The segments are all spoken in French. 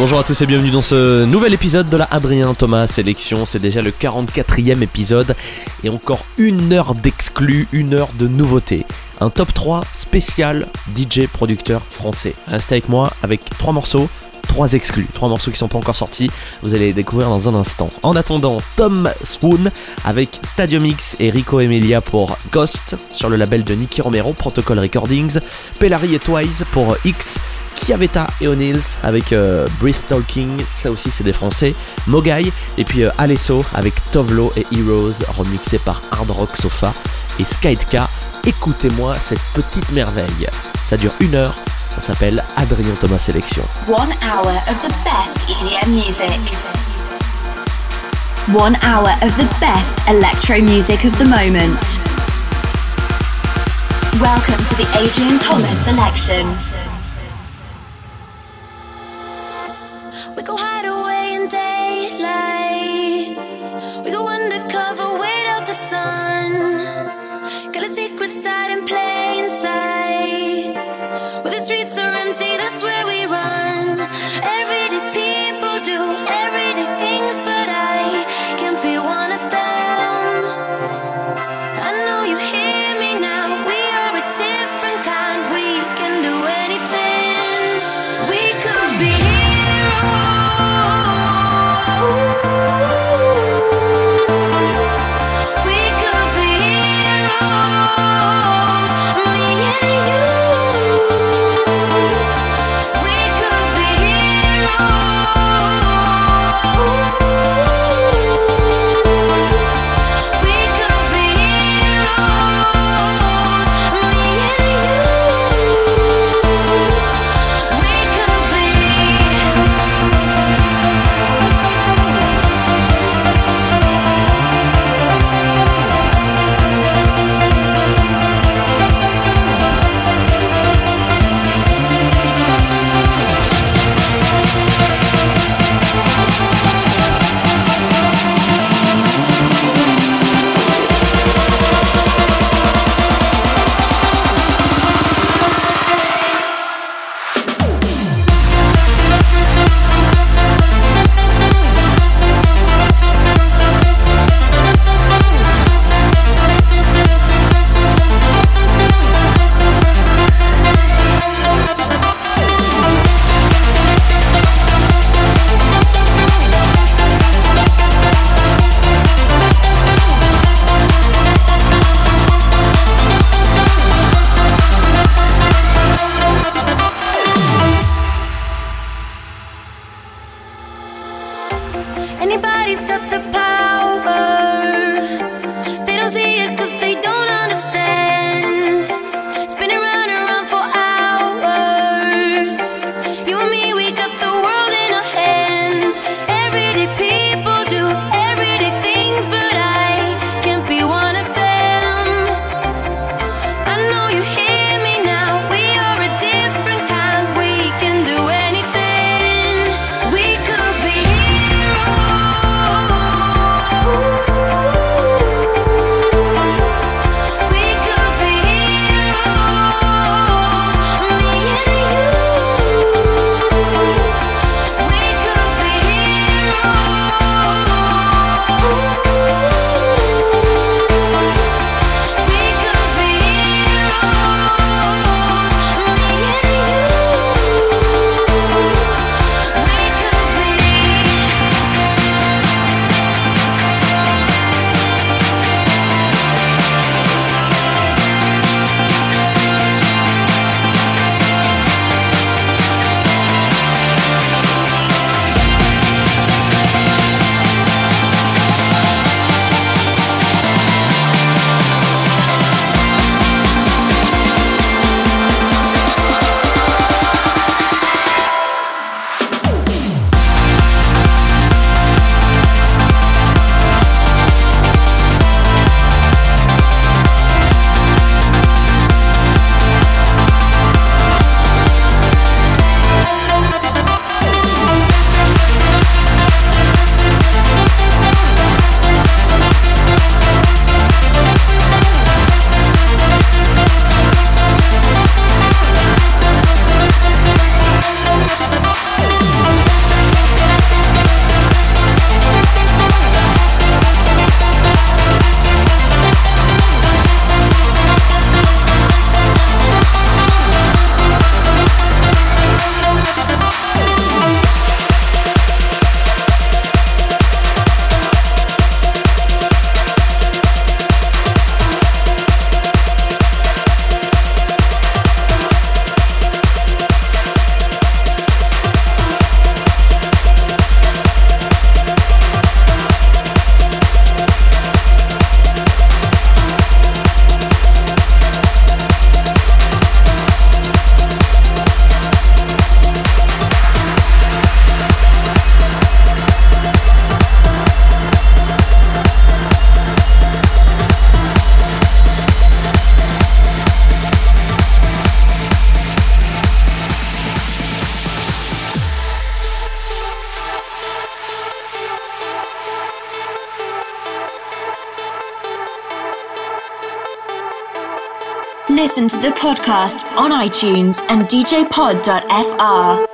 Bonjour à tous et bienvenue dans ce nouvel épisode de la Adrien Thomas Sélection. C'est déjà le 44e épisode et encore une heure d'exclus, une heure de nouveautés. Un top 3 spécial DJ producteur français. Restez avec moi avec trois morceaux trois exclus, trois morceaux qui sont pas encore sortis. Vous allez les découvrir dans un instant. En attendant, Tom Swoon avec Stadium X et Rico Emilia pour Ghost sur le label de Nicky Romero, Protocol Recordings. Pellary et Twice pour X. Chiavetta et O'Neills avec euh, Breath Talking, ça aussi c'est des français. Mogai et puis euh, Alesso avec Tovlo et Heroes remixé par Hard Rock Sofa et Skytka. Écoutez-moi cette petite merveille. Ça dure une heure ça s'appelle Adrien Thomas Sélection. One hour of the best EDM music. One hour of the best electro music of the moment. Welcome to the Adrian Thomas Selection. We go hide away podcast on iTunes and djpod.fr.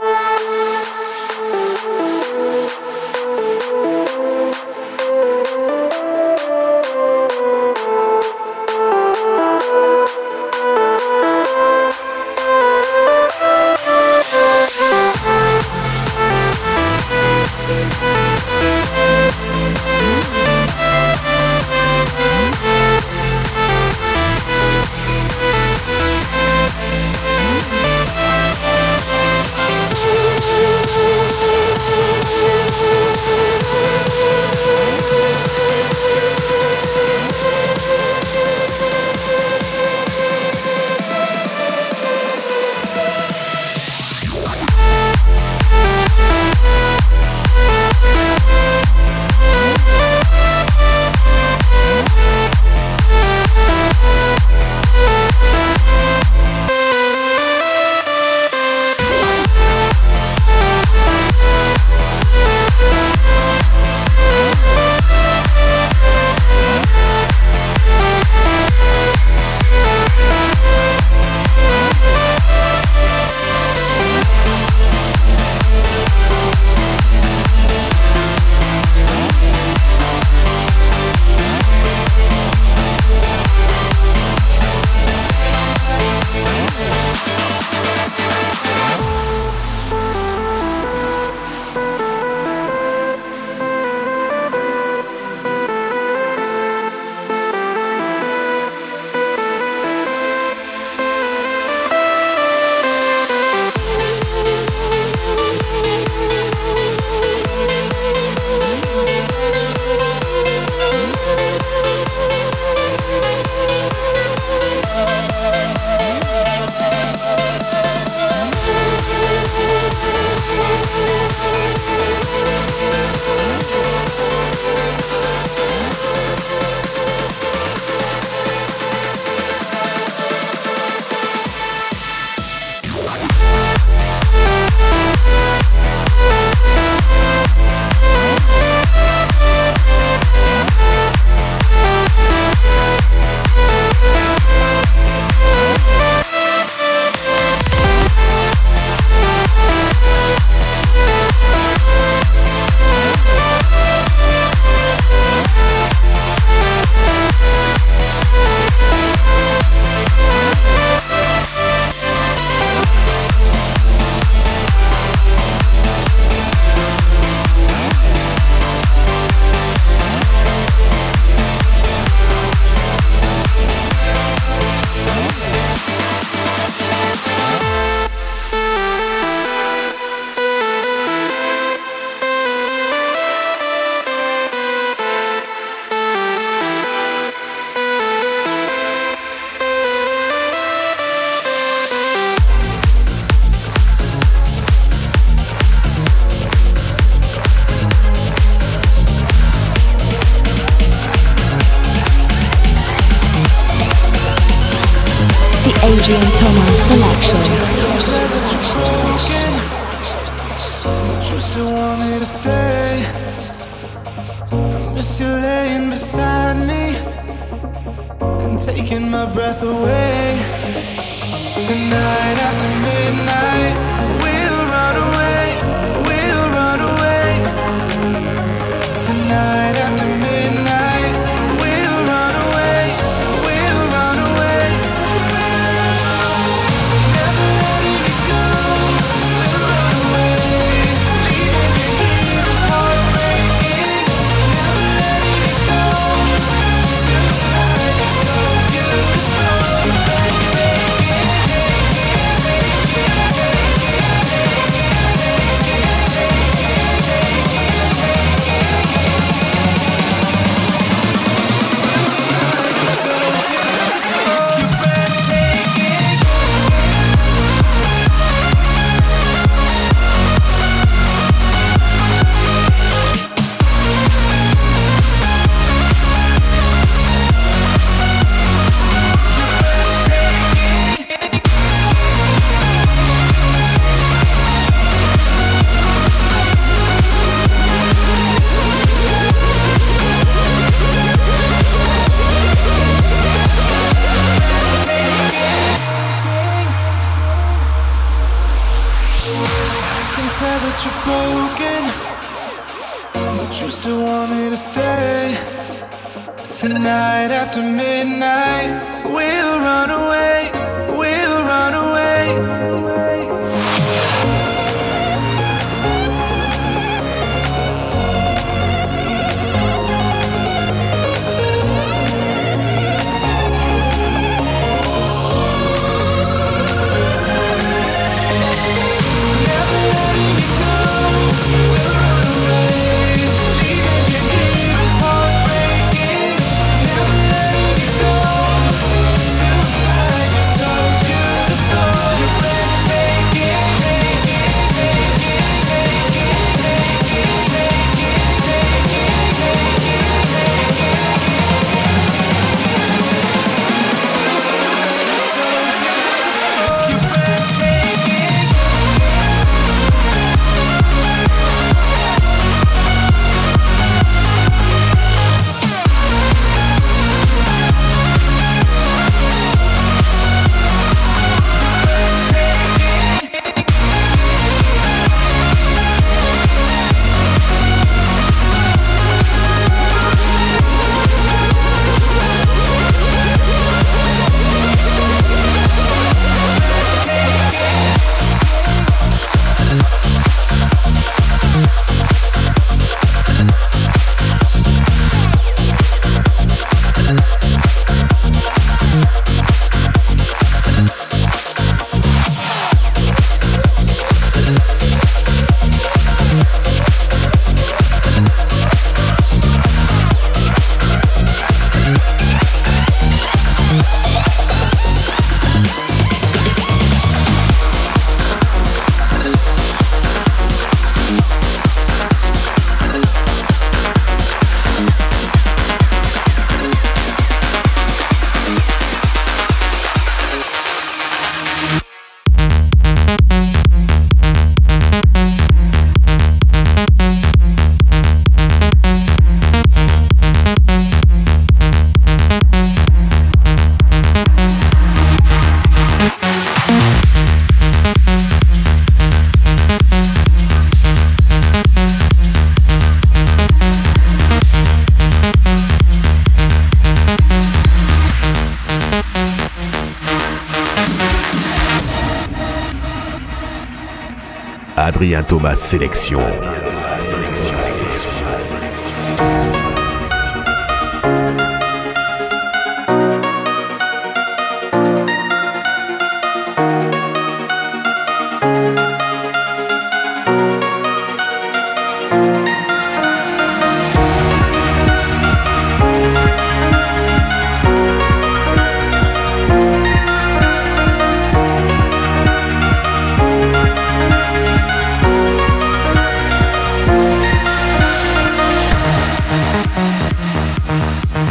Adrien Thomas Sélection.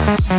Bye.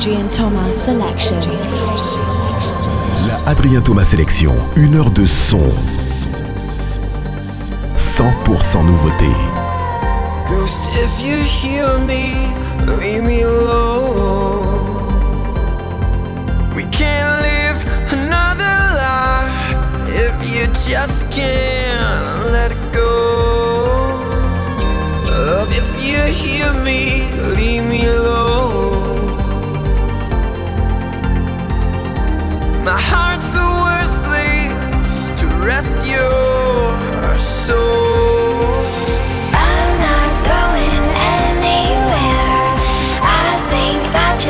Adrian Thomas Selection. la Adrien Thomas Sélection. Une heure de son. 100% nouveauté. Ghost, if you hear me, leave me alone. We can't live another life if you just can't let it go. Love, if you hear me, leave me alone.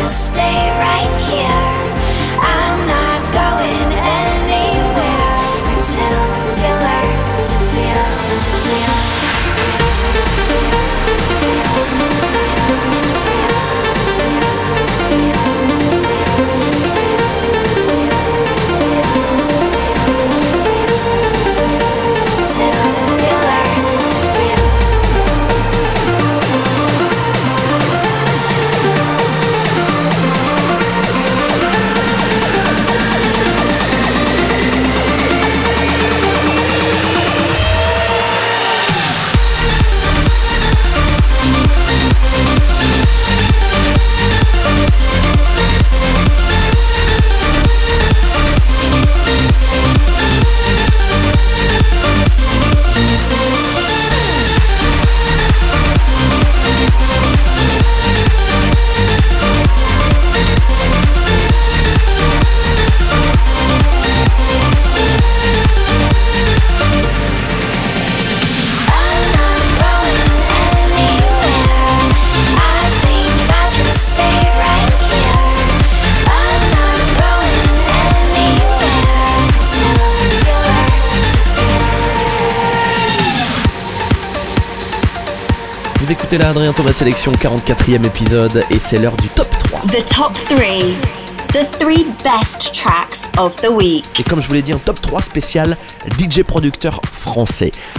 Stay right here. Écoutez la Adrien Thomas Sélection 44e épisode et c'est l'heure du top 3. The top three. The three best tracks of the week. Et comme je vous l'ai dit, un top 3 spécial DJ producteur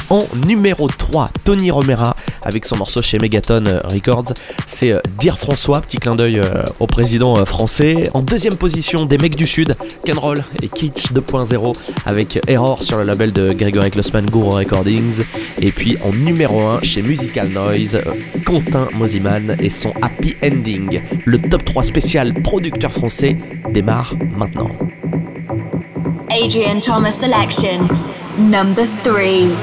En numéro 3, Tony Romera avec son morceau chez Megaton euh, Records. C'est euh, Dire François, petit clin d'œil euh, au président français. En deuxième position, des mecs du Sud, Kenroll et Kitsch 2.0 avec Error sur le label de Gregory Klossman Guru Recordings. Et puis en numéro 1, chez Musical Noise, Quentin Mosiman et son Happy Ending. Le top 3 spécial producteur français démarre maintenant. Adrian Thomas selection. Number three.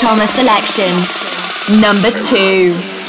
Thomas selection. Number two.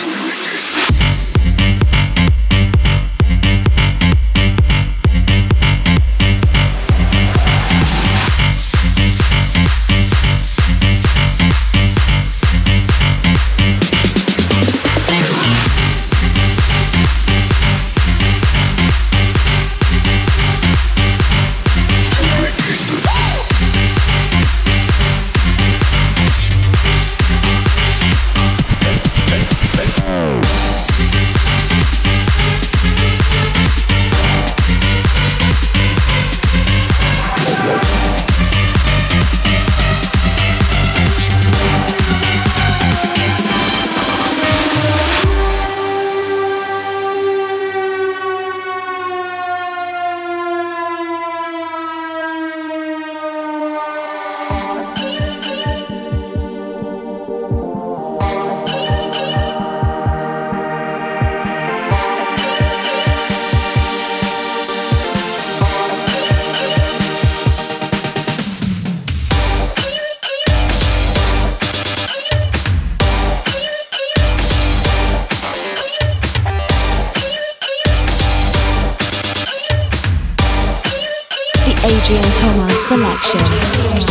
Thomas selection.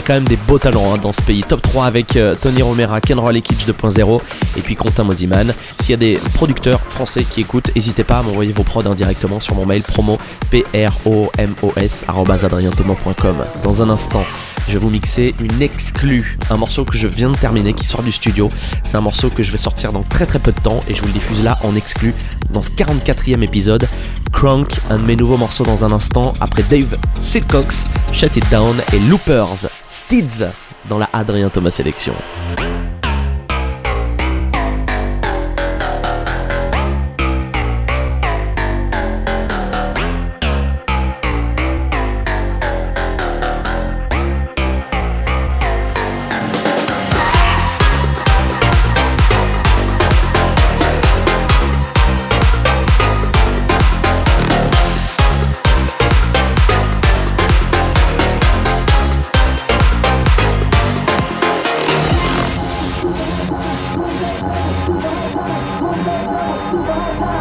A quand même des beaux talents hein, dans ce pays. Top 3 avec euh, Tony Romera, Ken et Kitsch 2.0 et puis Quentin Mosiman. S'il y a des producteurs français qui écoutent, n'hésitez pas à m'envoyer vos prods indirectement sur mon mail promo promos@adrienthomas.com. Dans un instant, je vais vous mixer une exclue, un morceau que je viens de terminer qui sort du studio. C'est un morceau que je vais sortir dans très très peu de temps et je vous le diffuse là en exclu dans ce 44e épisode. Crunk, un de mes nouveaux morceaux dans un instant, après Dave Silcox, Shut It Down et Loopers, Steeds dans la Adrien Thomas Sélection.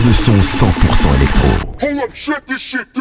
de son 100% électro. Hold up, this shit.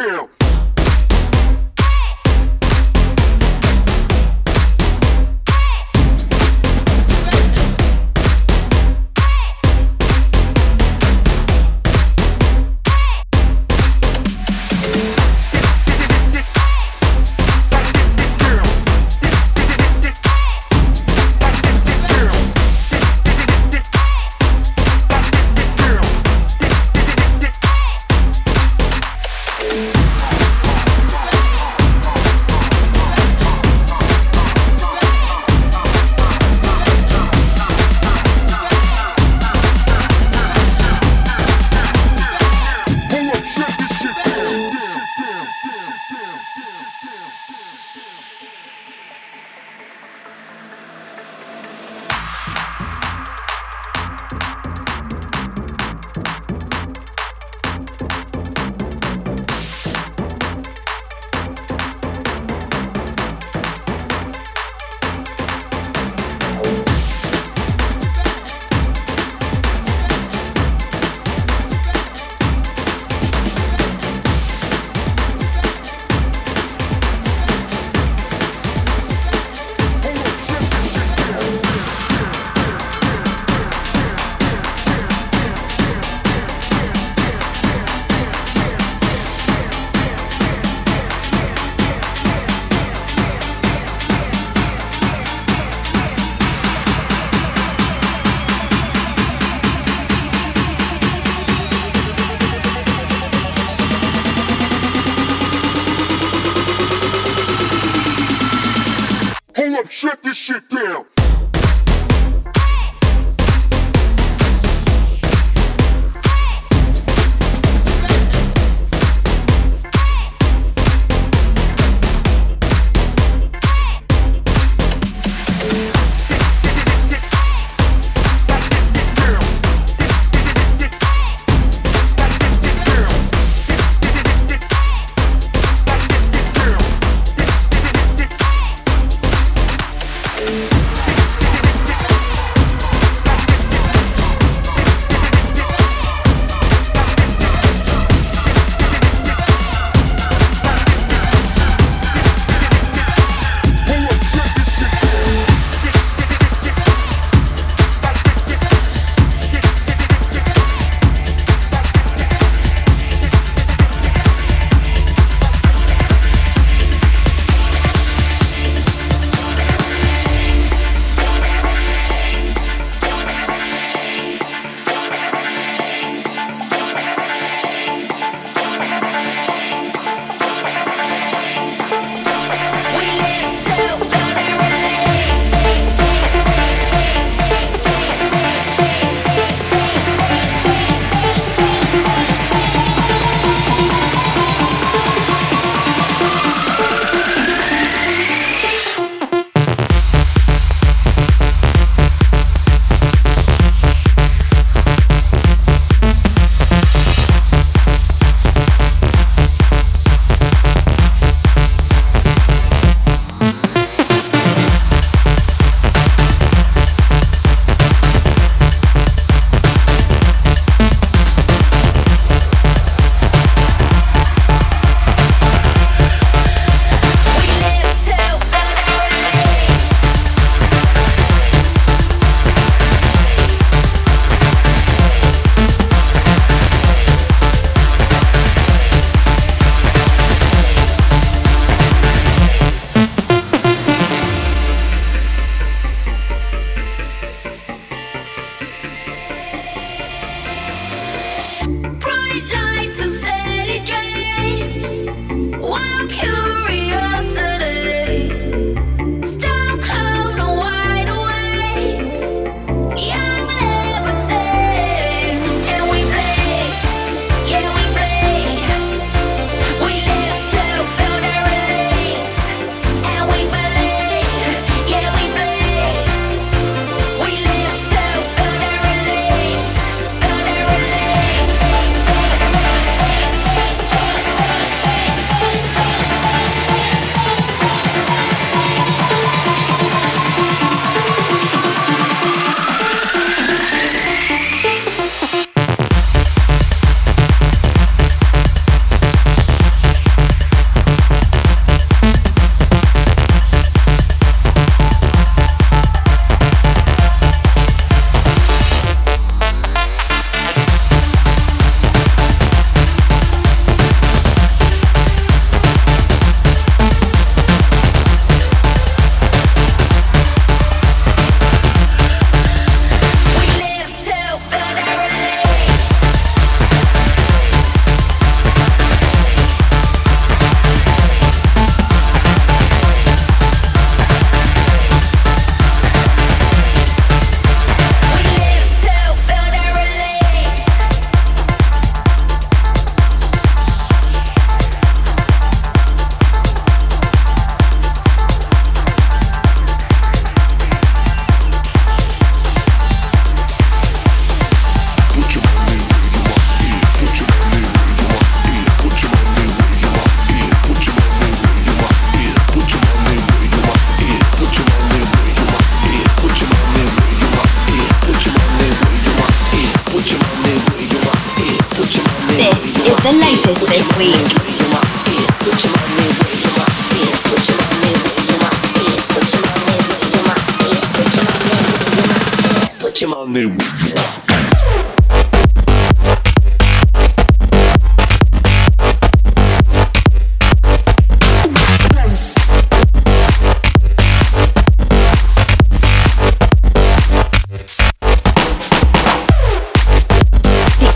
Come my new.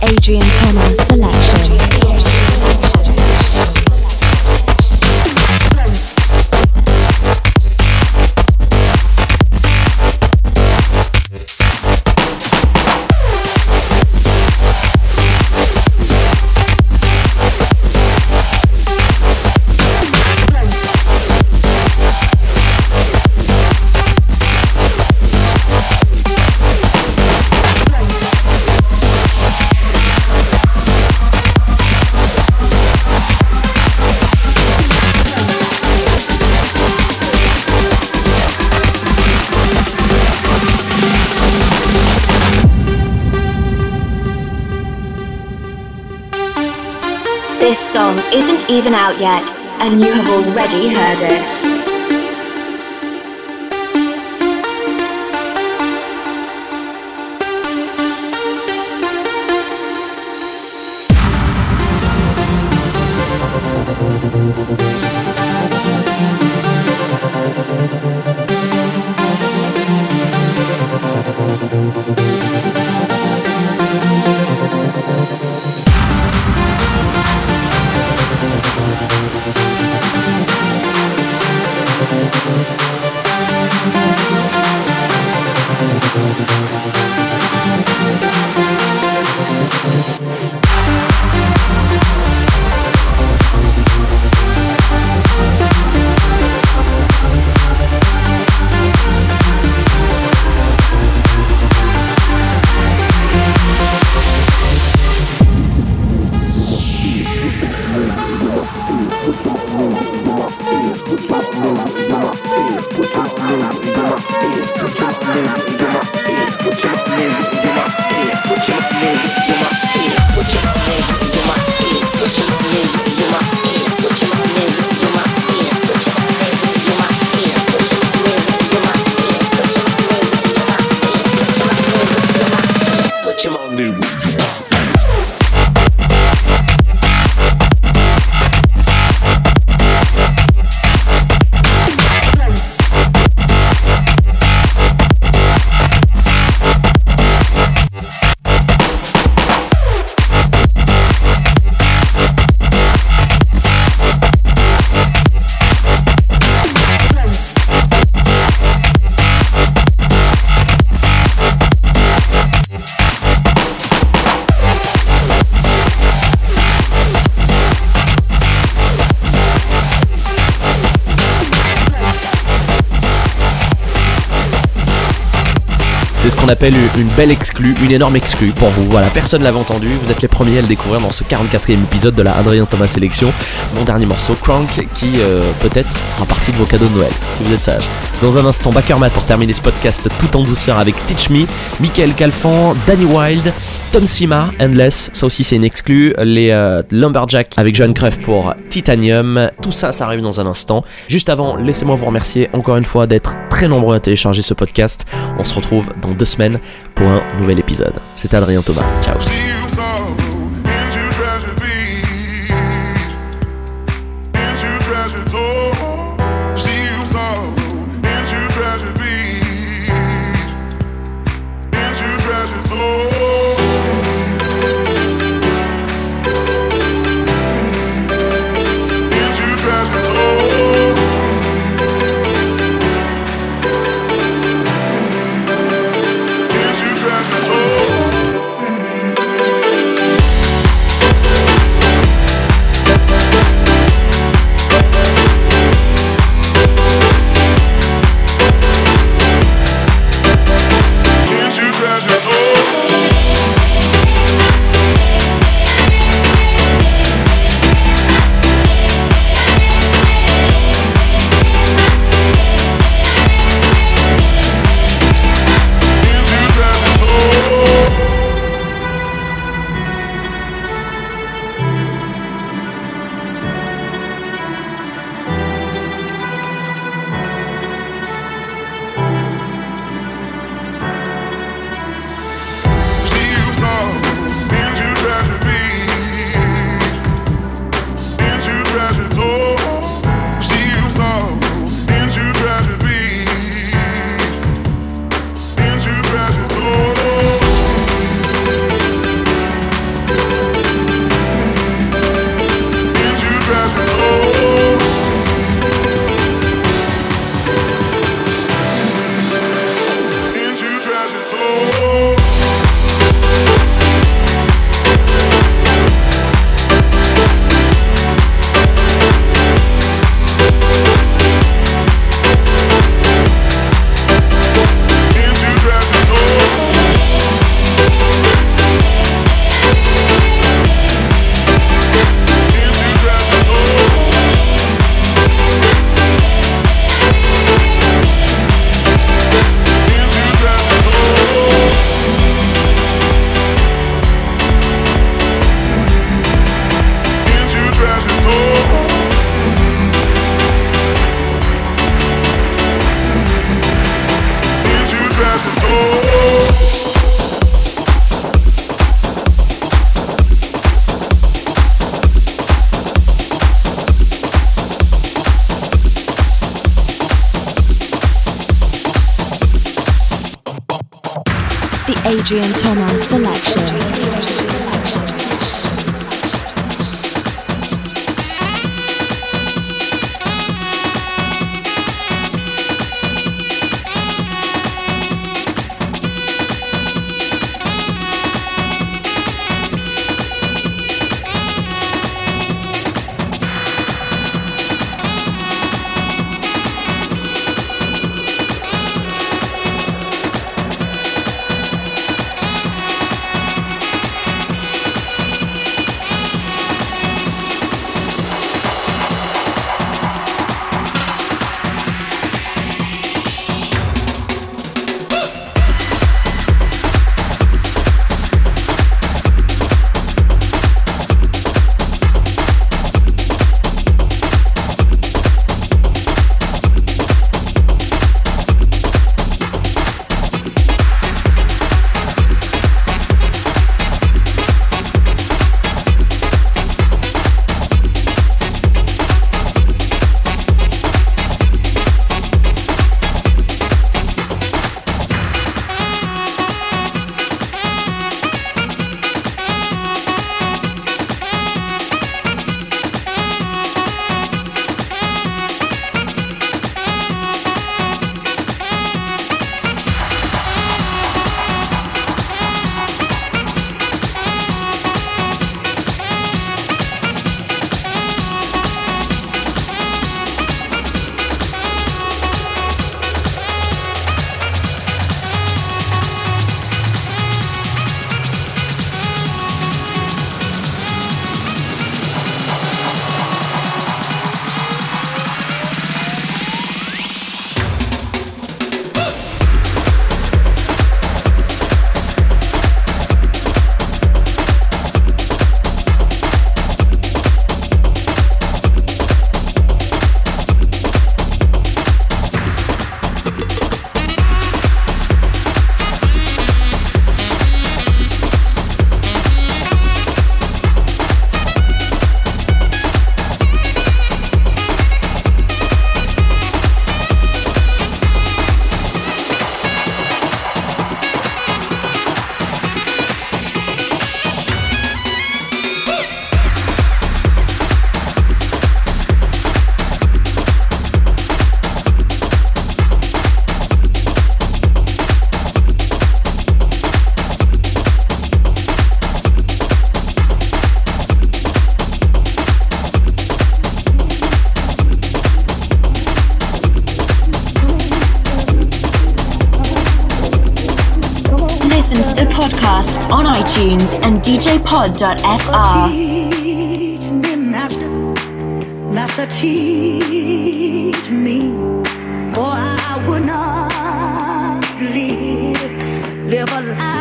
Adrian even out yet, and you have already heard it. Qu'on appelle une belle exclue, une énorme exclue pour vous. Voilà, personne l'avait entendu, vous êtes les premiers à le découvrir dans ce 44e épisode de la Adrien Thomas Sélection. Mon dernier morceau, Crank, qui euh, peut-être fera partie de vos cadeaux de Noël, si vous êtes sage. Dans un instant, Backermat pour terminer ce podcast tout en douceur avec Teach Me, Michael Calfan, Danny Wild, Tom Sima, Endless, ça aussi c'est une exclue, les euh, Lumberjack avec Johan Cruyff pour Titanium, tout ça, ça arrive dans un instant. Juste avant, laissez-moi vous remercier encore une fois d'être très nombreux à télécharger ce podcast. On se retrouve dans deux semaines pour un nouvel épisode. C'était Adrien Thomas. Ciao. iTunes and djpod.fr. Master, Master, teach me, or I would not live, live a liar.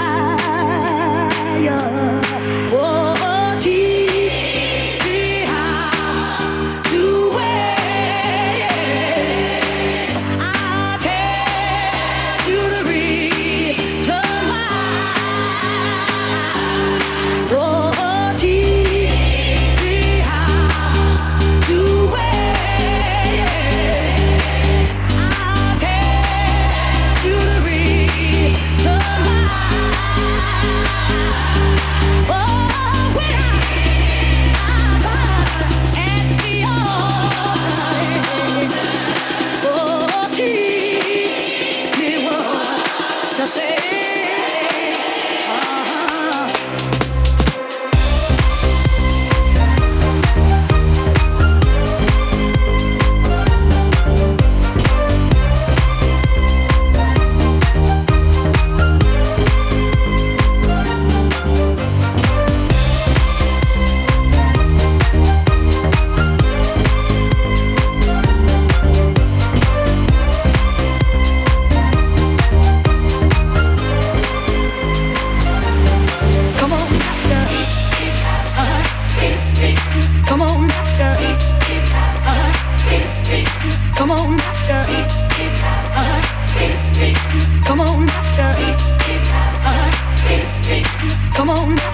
alone